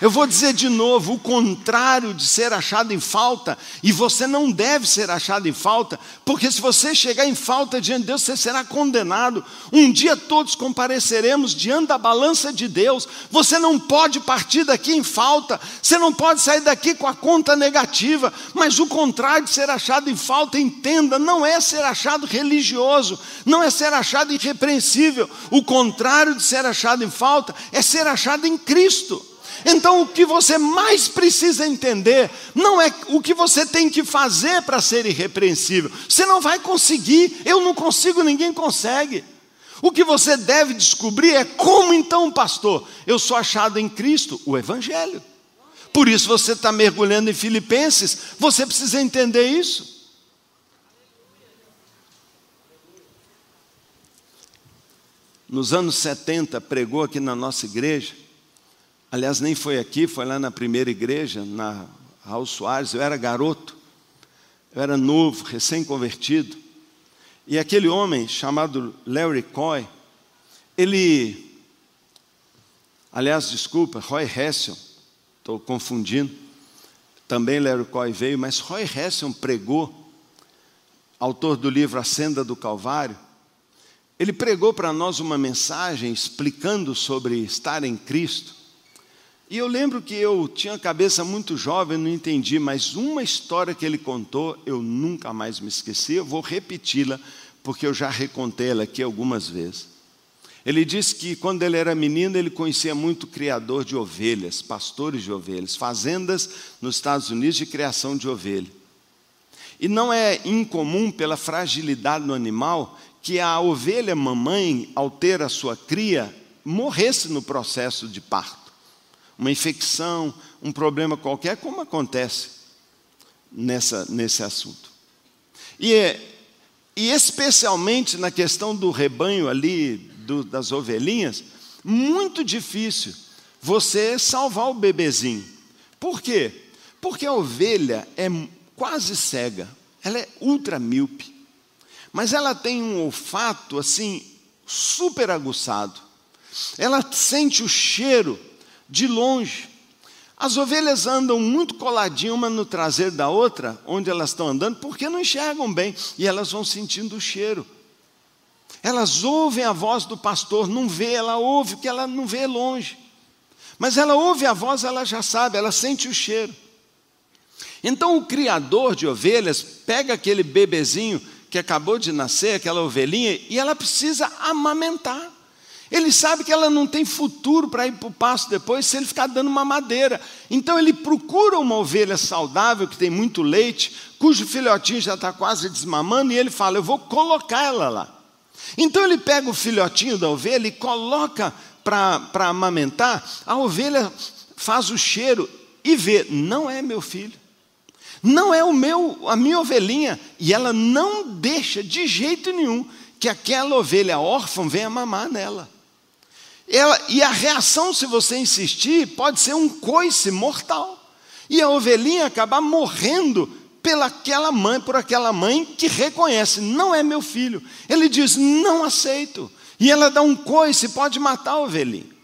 Eu vou dizer de novo: o contrário de ser achado em falta, e você não deve ser achado em falta, porque se você chegar em falta diante de Deus, você será condenado. Um dia todos compareceremos diante da balança de Deus. Você não pode partir daqui em falta, você não pode sair daqui com a conta negativa, mas o contrário de ser achado em falta, entenda, não é ser achado religioso, não é ser achado irrepreensível. O contrário de ser achado em falta é ser achado em Cristo. Então, o que você mais precisa entender não é o que você tem que fazer para ser irrepreensível. Você não vai conseguir, eu não consigo, ninguém consegue. O que você deve descobrir é como então, pastor, eu sou achado em Cristo, o Evangelho. Por isso você está mergulhando em Filipenses, você precisa entender isso. Nos anos 70, pregou aqui na nossa igreja Aliás, nem foi aqui, foi lá na primeira igreja, na Raul Soares. Eu era garoto, eu era novo, recém-convertido. E aquele homem chamado Larry Coy, ele, aliás, desculpa, Roy Hession, estou confundindo. Também Larry Coy veio, mas Roy Hession pregou, autor do livro A Senda do Calvário. Ele pregou para nós uma mensagem explicando sobre estar em Cristo. E eu lembro que eu tinha a cabeça muito jovem, não entendi, mas uma história que ele contou, eu nunca mais me esqueci, eu vou repeti-la, porque eu já recontei ela aqui algumas vezes. Ele disse que quando ele era menino, ele conhecia muito criador de ovelhas, pastores de ovelhas, fazendas nos Estados Unidos de criação de ovelha. E não é incomum, pela fragilidade do animal, que a ovelha mamãe, ao ter a sua cria, morresse no processo de parto uma infecção, um problema qualquer, como acontece nessa, nesse assunto. E, e especialmente na questão do rebanho ali, do, das ovelhinhas, muito difícil você salvar o bebezinho. Por quê? Porque a ovelha é quase cega, ela é ultra míope, mas ela tem um olfato assim super aguçado. Ela sente o cheiro de longe. As ovelhas andam muito coladinhas uma no traseiro da outra, onde elas estão andando, porque não enxergam bem e elas vão sentindo o cheiro. Elas ouvem a voz do pastor, não vê, ela ouve, porque ela não vê longe. Mas ela ouve a voz, ela já sabe, ela sente o cheiro. Então o criador de ovelhas pega aquele bebezinho que acabou de nascer, aquela ovelhinha, e ela precisa amamentar. Ele sabe que ela não tem futuro para ir para o pasto depois se ele ficar dando uma madeira. Então ele procura uma ovelha saudável, que tem muito leite, cujo filhotinho já está quase desmamando, e ele fala: Eu vou colocar ela lá. Então ele pega o filhotinho da ovelha e coloca para amamentar, a ovelha faz o cheiro e vê: Não é meu filho. Não é o meu, a minha ovelhinha, e ela não deixa de jeito nenhum que aquela ovelha órfã venha mamar nela. Ela, e a reação, se você insistir, pode ser um coice mortal. E a ovelhinha acabar morrendo pelaquela mãe, por aquela mãe que reconhece, não é meu filho. Ele diz, não aceito. E ela dá um coice, pode matar a ovelhinha.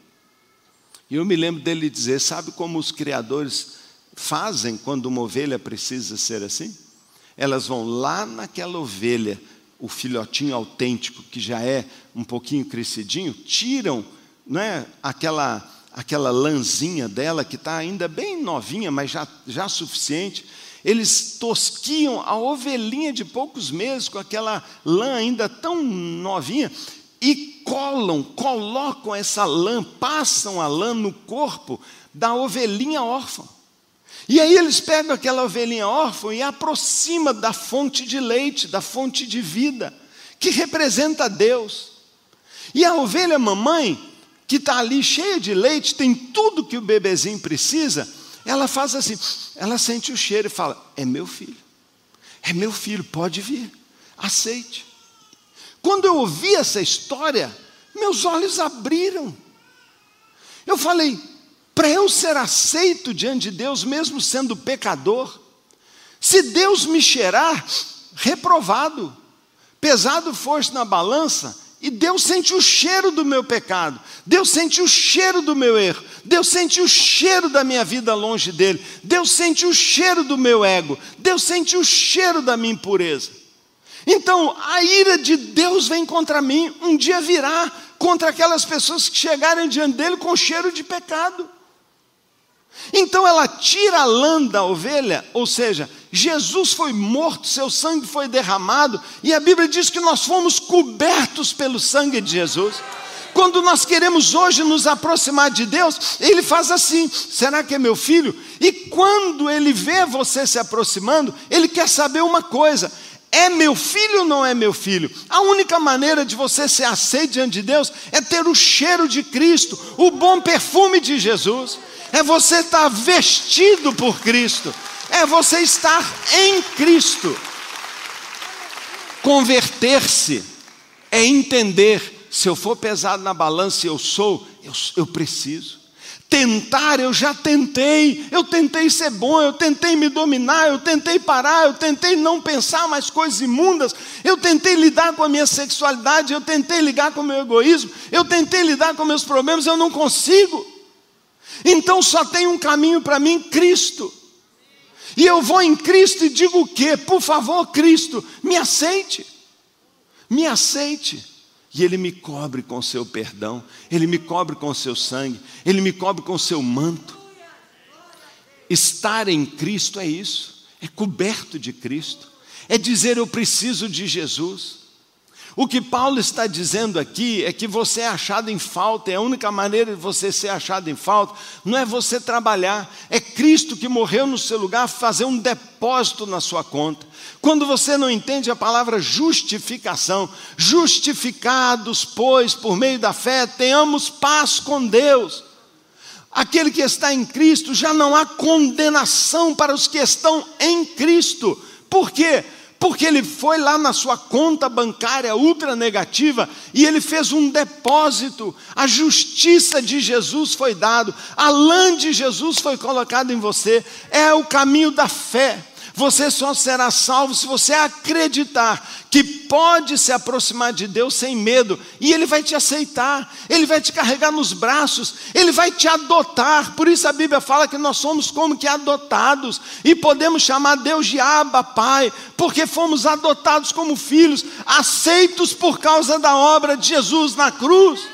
E eu me lembro dele dizer, sabe como os criadores fazem quando uma ovelha precisa ser assim? Elas vão lá naquela ovelha, o filhotinho autêntico, que já é um pouquinho crescidinho, tiram não é, aquela, aquela lãzinha dela, que está ainda bem novinha, mas já, já suficiente. Eles tosquiam a ovelhinha de poucos meses com aquela lã ainda tão novinha e colam, colocam essa lã, passam a lã no corpo da ovelhinha órfã. E aí eles pegam aquela ovelhinha órfã e aproxima da fonte de leite, da fonte de vida, que representa Deus. E a ovelha mamãe que está ali cheia de leite, tem tudo que o bebezinho precisa, ela faz assim, ela sente o cheiro e fala: É meu filho, é meu filho, pode vir, aceite. Quando eu ouvi essa história, meus olhos abriram. Eu falei: para eu ser aceito diante de Deus, mesmo sendo pecador, se Deus me cheirar reprovado, pesado fosse na balança, E Deus sente o cheiro do meu pecado, Deus sente o cheiro do meu erro, Deus sente o cheiro da minha vida longe dele, Deus sente o cheiro do meu ego, Deus sente o cheiro da minha impureza. Então, a ira de Deus vem contra mim, um dia virá contra aquelas pessoas que chegarem diante dele com cheiro de pecado. Então ela tira a lã da ovelha, ou seja, Jesus foi morto, seu sangue foi derramado, e a Bíblia diz que nós fomos cobertos pelo sangue de Jesus. Quando nós queremos hoje nos aproximar de Deus, Ele faz assim: será que é meu filho? E quando Ele vê você se aproximando, Ele quer saber uma coisa: é meu filho ou não é meu filho? A única maneira de você ser aceito diante de Deus é ter o cheiro de Cristo, o bom perfume de Jesus é você estar vestido por Cristo, é você estar em Cristo. Converter-se é entender: se eu for pesado na balança eu sou, eu, eu preciso. Tentar, eu já tentei, eu tentei ser bom, eu tentei me dominar, eu tentei parar, eu tentei não pensar mais coisas imundas, eu tentei lidar com a minha sexualidade, eu tentei lidar com o meu egoísmo, eu tentei lidar com meus problemas, eu não consigo. Então só tem um caminho para mim, Cristo. E eu vou em Cristo e digo o quê? Por favor, Cristo, me aceite. Me aceite. E Ele me cobre com seu perdão, Ele me cobre com seu sangue, Ele me cobre com seu manto. Estar em Cristo é isso, é coberto de Cristo, é dizer eu preciso de Jesus. O que Paulo está dizendo aqui é que você é achado em falta, e a única maneira de você ser achado em falta não é você trabalhar, é Cristo que morreu no seu lugar fazer um depósito na sua conta. Quando você não entende a palavra justificação, justificados, pois, por meio da fé, tenhamos paz com Deus. Aquele que está em Cristo já não há condenação para os que estão em Cristo. Por quê? Porque ele foi lá na sua conta bancária ultra negativa e ele fez um depósito. A justiça de Jesus foi dado, a lã de Jesus foi colocada em você. É o caminho da fé. Você só será salvo se você acreditar que pode se aproximar de Deus sem medo, e Ele vai te aceitar, Ele vai te carregar nos braços, Ele vai te adotar. Por isso a Bíblia fala que nós somos como que adotados, e podemos chamar Deus de Abba, Pai, porque fomos adotados como filhos, aceitos por causa da obra de Jesus na cruz.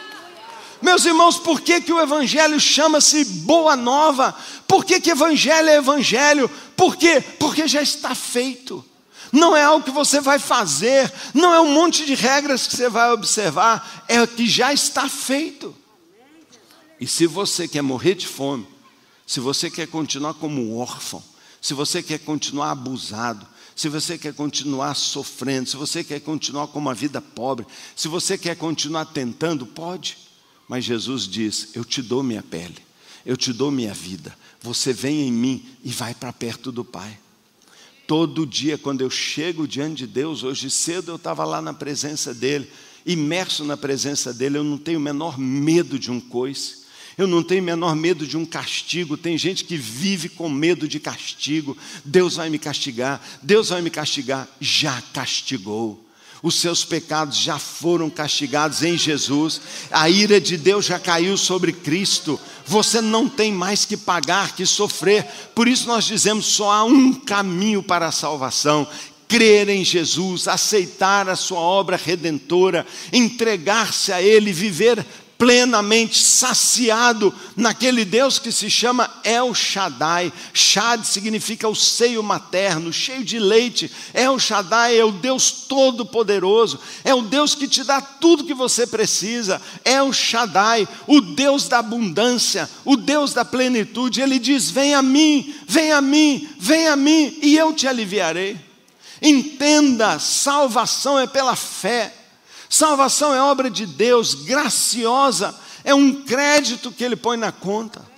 Meus irmãos, por que, que o Evangelho chama-se Boa Nova? Por que, que Evangelho é Evangelho? Por quê? Porque já está feito. Não é algo que você vai fazer, não é um monte de regras que você vai observar, é o que já está feito. E se você quer morrer de fome, se você quer continuar como órfão, se você quer continuar abusado, se você quer continuar sofrendo, se você quer continuar com uma vida pobre, se você quer continuar tentando, pode. Mas Jesus diz: Eu te dou minha pele, eu te dou minha vida. Você vem em mim e vai para perto do Pai. Todo dia, quando eu chego diante de Deus, hoje cedo eu estava lá na presença dEle, imerso na presença dEle, eu não tenho o menor medo de um coice. Eu não tenho o menor medo de um castigo. Tem gente que vive com medo de castigo. Deus vai me castigar. Deus vai me castigar. Já castigou os seus pecados já foram castigados em Jesus, a ira de Deus já caiu sobre Cristo, você não tem mais que pagar, que sofrer, por isso nós dizemos: só há um caminho para a salvação. Crer em Jesus, aceitar a sua obra redentora, entregar-se a Ele, viver plenamente saciado naquele Deus que se chama El Shaddai. Shad significa o seio materno, cheio de leite. El Shaddai é o Deus todo-poderoso, é o Deus que te dá tudo que você precisa. El Shaddai, o Deus da abundância, o Deus da plenitude. Ele diz: Vem a mim, vem a mim, vem a mim, e eu te aliviarei. Entenda, salvação é pela fé. Salvação é obra de Deus, graciosa, é um crédito que Ele põe na conta.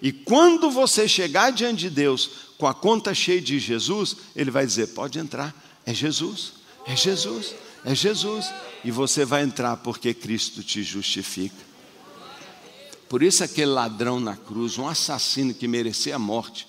E quando você chegar diante de Deus com a conta cheia de Jesus, Ele vai dizer: pode entrar, é Jesus, é Jesus, é Jesus. E você vai entrar porque Cristo te justifica. Por isso, aquele ladrão na cruz, um assassino que merecia a morte,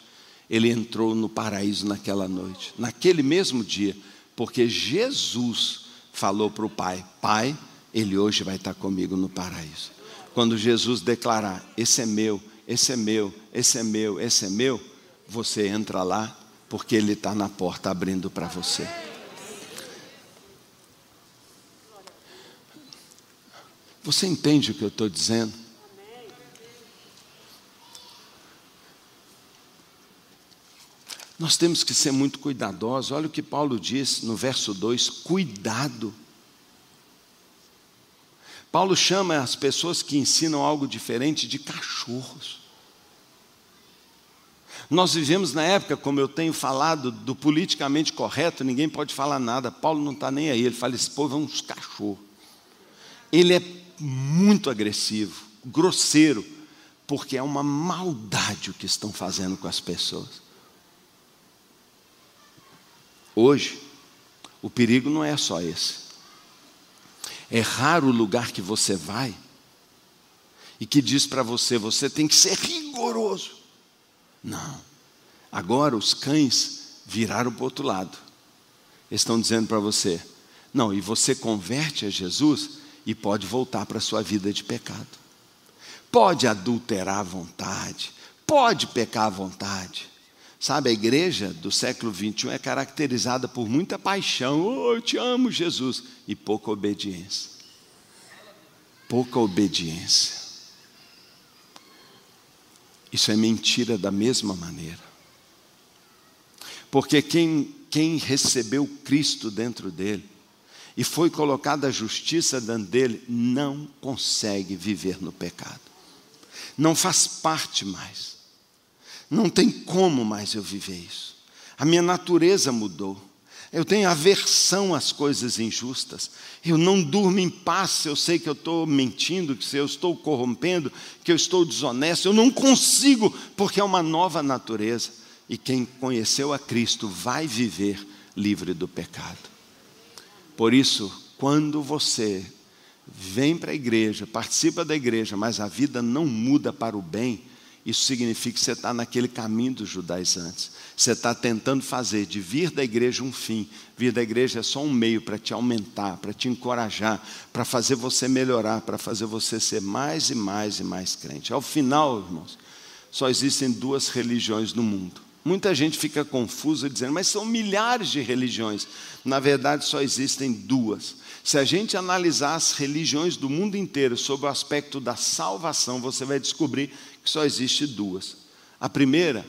ele entrou no paraíso naquela noite, naquele mesmo dia, porque Jesus falou para o pai: Pai, ele hoje vai estar comigo no paraíso. Quando Jesus declarar: Esse é meu, esse é meu, esse é meu, esse é meu, você entra lá, porque Ele está na porta abrindo para você. Você entende o que eu estou dizendo? Nós temos que ser muito cuidadosos. Olha o que Paulo diz no verso 2: cuidado. Paulo chama as pessoas que ensinam algo diferente de cachorros. Nós vivemos na época, como eu tenho falado, do politicamente correto, ninguém pode falar nada. Paulo não está nem aí, ele fala: esse povo é uns cachorros. Ele é muito agressivo, grosseiro, porque é uma maldade o que estão fazendo com as pessoas. Hoje, o perigo não é só esse. É raro o lugar que você vai e que diz para você: você tem que ser rigoroso. Não. Agora os cães viraram para o outro lado. Estão dizendo para você: não, e você converte a Jesus e pode voltar para a sua vida de pecado. Pode adulterar à vontade, pode pecar à vontade, Sabe, a igreja do século 21 é caracterizada por muita paixão. Oh, eu te amo, Jesus. E pouca obediência. Pouca obediência. Isso é mentira da mesma maneira. Porque quem, quem recebeu Cristo dentro dele e foi colocada a justiça dentro dele, não consegue viver no pecado. Não faz parte mais. Não tem como mais eu viver isso. A minha natureza mudou. Eu tenho aversão às coisas injustas. Eu não durmo em paz se eu sei que eu estou mentindo, que se eu estou corrompendo, que eu estou desonesto. Eu não consigo, porque é uma nova natureza. E quem conheceu a Cristo vai viver livre do pecado. Por isso, quando você vem para a igreja, participa da igreja, mas a vida não muda para o bem, isso significa que você está naquele caminho dos judaizantes. Você está tentando fazer de vir da igreja um fim. Vir da igreja é só um meio para te aumentar, para te encorajar, para fazer você melhorar, para fazer você ser mais e mais e mais crente. Ao final, irmãos, só existem duas religiões no mundo. Muita gente fica confusa dizendo, mas são milhares de religiões. Na verdade, só existem duas. Se a gente analisar as religiões do mundo inteiro sob o aspecto da salvação, você vai descobrir que só existe duas. A primeira,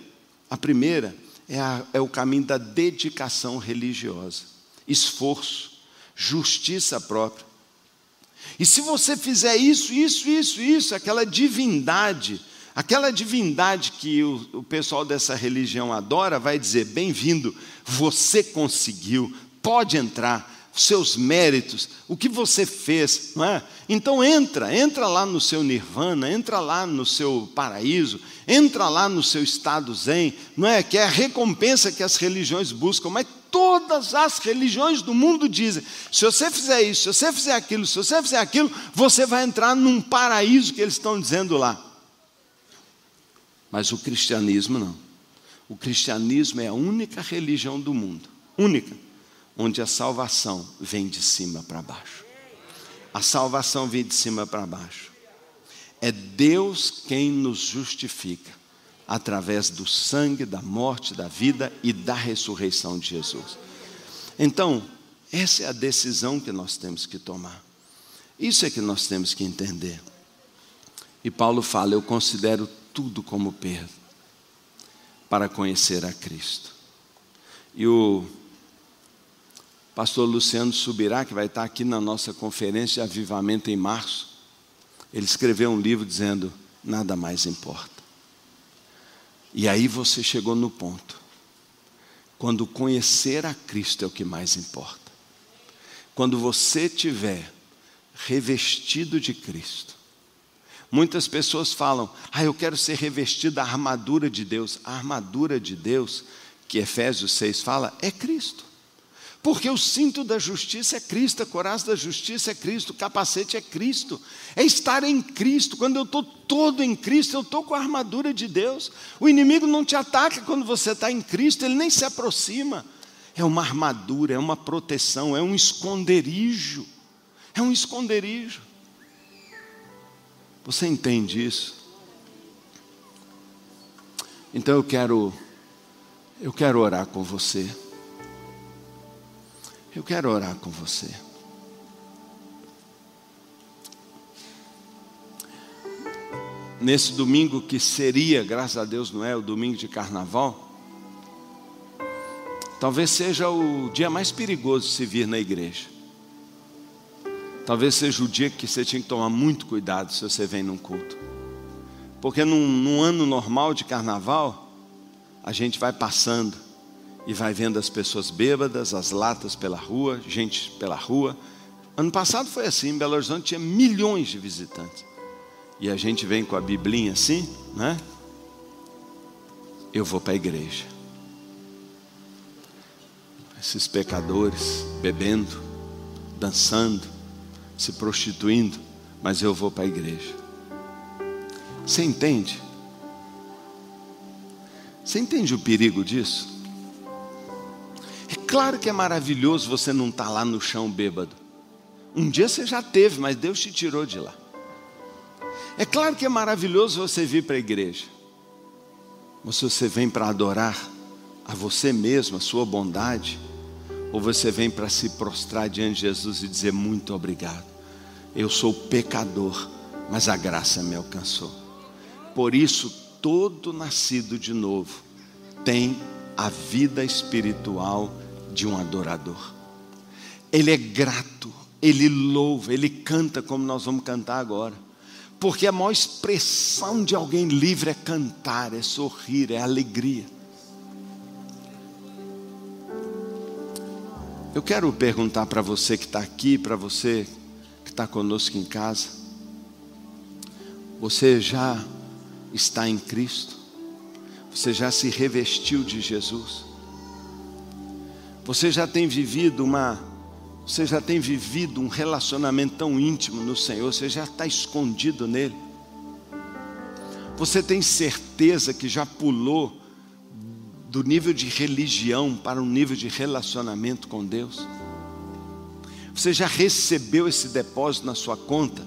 a primeira é, a, é o caminho da dedicação religiosa, esforço, justiça própria. E se você fizer isso, isso, isso, isso, aquela divindade, aquela divindade que o, o pessoal dessa religião adora, vai dizer: bem-vindo, você conseguiu, pode entrar seus méritos, o que você fez, não é? Então entra, entra lá no seu nirvana, entra lá no seu paraíso, entra lá no seu estado zen, não é? Que é a recompensa que as religiões buscam, mas todas as religiões do mundo dizem: se você fizer isso, se você fizer aquilo, se você fizer aquilo, você vai entrar num paraíso que eles estão dizendo lá. Mas o cristianismo não. O cristianismo é a única religião do mundo, única onde a salvação vem de cima para baixo. A salvação vem de cima para baixo. É Deus quem nos justifica através do sangue, da morte, da vida e da ressurreição de Jesus. Então, essa é a decisão que nós temos que tomar. Isso é que nós temos que entender. E Paulo fala: Eu considero tudo como perda para conhecer a Cristo. E o pastor Luciano Subirá, que vai estar aqui na nossa conferência de avivamento em março, ele escreveu um livro dizendo: Nada mais importa. E aí você chegou no ponto. Quando conhecer a Cristo é o que mais importa. Quando você tiver revestido de Cristo. Muitas pessoas falam: "Ah, eu quero ser revestido da armadura de Deus". A armadura de Deus, que Efésios 6 fala, é Cristo. Porque o cinto da justiça é Cristo, a coraça da justiça é Cristo, o capacete é Cristo, é estar em Cristo. Quando eu estou todo em Cristo, eu estou com a armadura de Deus. O inimigo não te ataca quando você está em Cristo, ele nem se aproxima. É uma armadura, é uma proteção, é um esconderijo, é um esconderijo. Você entende isso? Então eu quero eu quero orar com você. Eu quero orar com você. Nesse domingo que seria, graças a Deus, não é o domingo de carnaval, talvez seja o dia mais perigoso de se vir na igreja. Talvez seja o dia que você tinha que tomar muito cuidado se você vem num culto. Porque num, num ano normal de carnaval, a gente vai passando e vai vendo as pessoas bêbadas, as latas pela rua, gente pela rua. Ano passado foi assim, em Belo Horizonte tinha milhões de visitantes. E a gente vem com a biblinha assim, né? Eu vou para a igreja. Esses pecadores bebendo, dançando, se prostituindo, mas eu vou para a igreja. Você entende? Você entende o perigo disso? É claro que é maravilhoso você não estar tá lá no chão bêbado. Um dia você já teve, mas Deus te tirou de lá. É claro que é maravilhoso você vir para a igreja. Mas se você vem para adorar a você mesmo, a sua bondade, ou você vem para se prostrar diante de Jesus e dizer muito obrigado. Eu sou pecador, mas a graça me alcançou. Por isso todo nascido de novo tem a vida espiritual de um adorador. Ele é grato, ele louva, ele canta como nós vamos cantar agora. Porque a maior expressão de alguém livre é cantar, é sorrir, é alegria. Eu quero perguntar para você que está aqui, para você está conosco em casa. Você já está em Cristo? Você já se revestiu de Jesus? Você já tem vivido uma você já tem vivido um relacionamento tão íntimo no Senhor, você já está escondido nele. Você tem certeza que já pulou do nível de religião para um nível de relacionamento com Deus? Você já recebeu esse depósito na sua conta?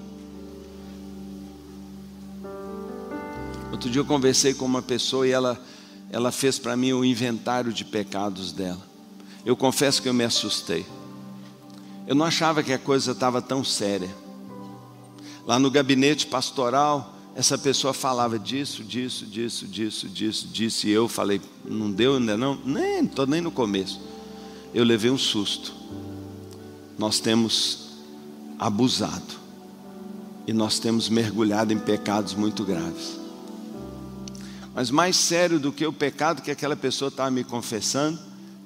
Outro dia eu conversei com uma pessoa e ela, ela fez para mim o inventário de pecados dela. Eu confesso que eu me assustei. Eu não achava que a coisa estava tão séria. Lá no gabinete pastoral, essa pessoa falava disso, disso, disso, disso, disso, disso, e eu falei, não deu ainda não? Nem, estou nem no começo. Eu levei um susto. Nós temos abusado. E nós temos mergulhado em pecados muito graves. Mas mais sério do que o pecado que aquela pessoa estava me confessando,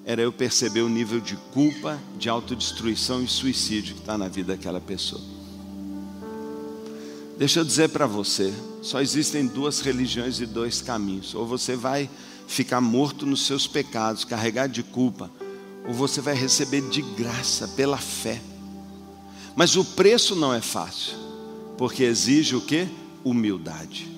era eu perceber o nível de culpa, de autodestruição e suicídio que está na vida daquela pessoa. Deixa eu dizer para você: só existem duas religiões e dois caminhos. Ou você vai ficar morto nos seus pecados, carregado de culpa, ou você vai receber de graça, pela fé. Mas o preço não é fácil, porque exige o que? Humildade.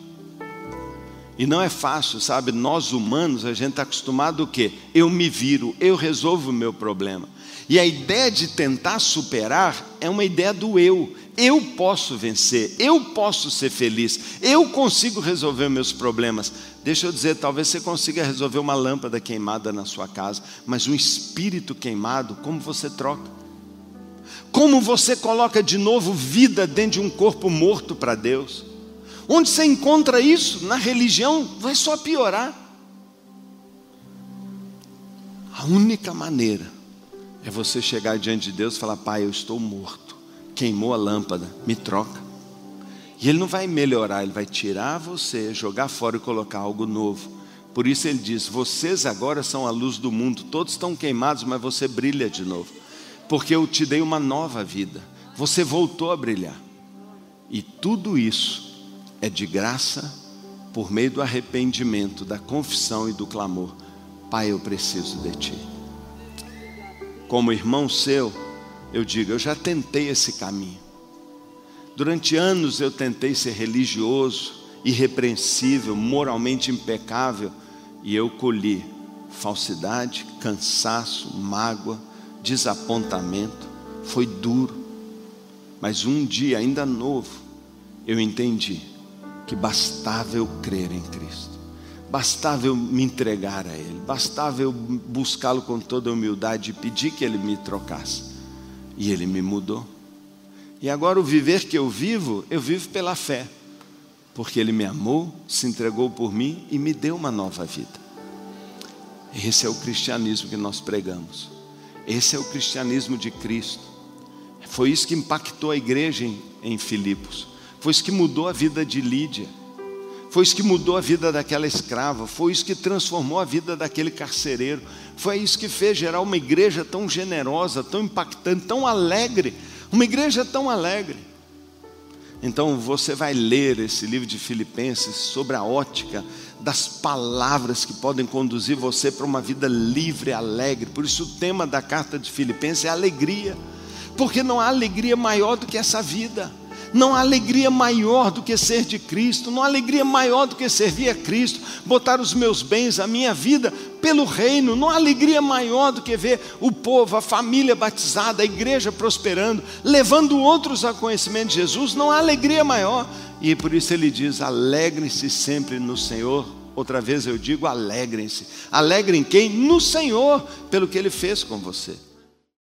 E não é fácil, sabe? Nós humanos, a gente está acostumado o quê? Eu me viro, eu resolvo o meu problema. E a ideia de tentar superar é uma ideia do eu. Eu posso vencer, eu posso ser feliz, eu consigo resolver meus problemas. Deixa eu dizer, talvez você consiga resolver uma lâmpada queimada na sua casa, mas um espírito queimado, como você troca? Como você coloca de novo vida dentro de um corpo morto para Deus? Onde você encontra isso? Na religião, vai só piorar. A única maneira é você chegar diante de Deus e falar: Pai, eu estou morto. Queimou a lâmpada, me troca. E Ele não vai melhorar, Ele vai tirar você, jogar fora e colocar algo novo. Por isso Ele diz: Vocês agora são a luz do mundo. Todos estão queimados, mas você brilha de novo. Porque eu te dei uma nova vida. Você voltou a brilhar. E tudo isso é de graça por meio do arrependimento, da confissão e do clamor. Pai, eu preciso de Ti. Como irmão seu, eu digo: eu já tentei esse caminho. Durante anos eu tentei ser religioso, irrepreensível, moralmente impecável, e eu colhi falsidade, cansaço, mágoa, desapontamento. Foi duro. Mas um dia, ainda novo, eu entendi que bastava eu crer em Cristo, bastava eu me entregar a Ele, bastava eu buscá-lo com toda humildade e pedir que Ele me trocasse. E Ele me mudou. E agora o viver que eu vivo, eu vivo pela fé, porque Ele me amou, se entregou por mim e me deu uma nova vida. Esse é o cristianismo que nós pregamos. Esse é o cristianismo de Cristo. Foi isso que impactou a igreja em, em Filipos. Foi isso que mudou a vida de Lídia. Foi isso que mudou a vida daquela escrava. Foi isso que transformou a vida daquele carcereiro. Foi isso que fez gerar uma igreja tão generosa, tão impactante, tão alegre. Uma igreja tão alegre. Então você vai ler esse livro de Filipenses sobre a ótica das palavras que podem conduzir você para uma vida livre, alegre. Por isso o tema da carta de Filipenses é alegria. Porque não há alegria maior do que essa vida. Não há alegria maior do que ser de Cristo, não há alegria maior do que servir a Cristo, botar os meus bens, a minha vida pelo reino, não há alegria maior do que ver o povo, a família batizada, a igreja prosperando, levando outros a conhecimento de Jesus, não há alegria maior. E por isso ele diz: alegrem-se sempre no Senhor. Outra vez eu digo: alegrem-se. Alegrem quem? No Senhor, pelo que ele fez com você.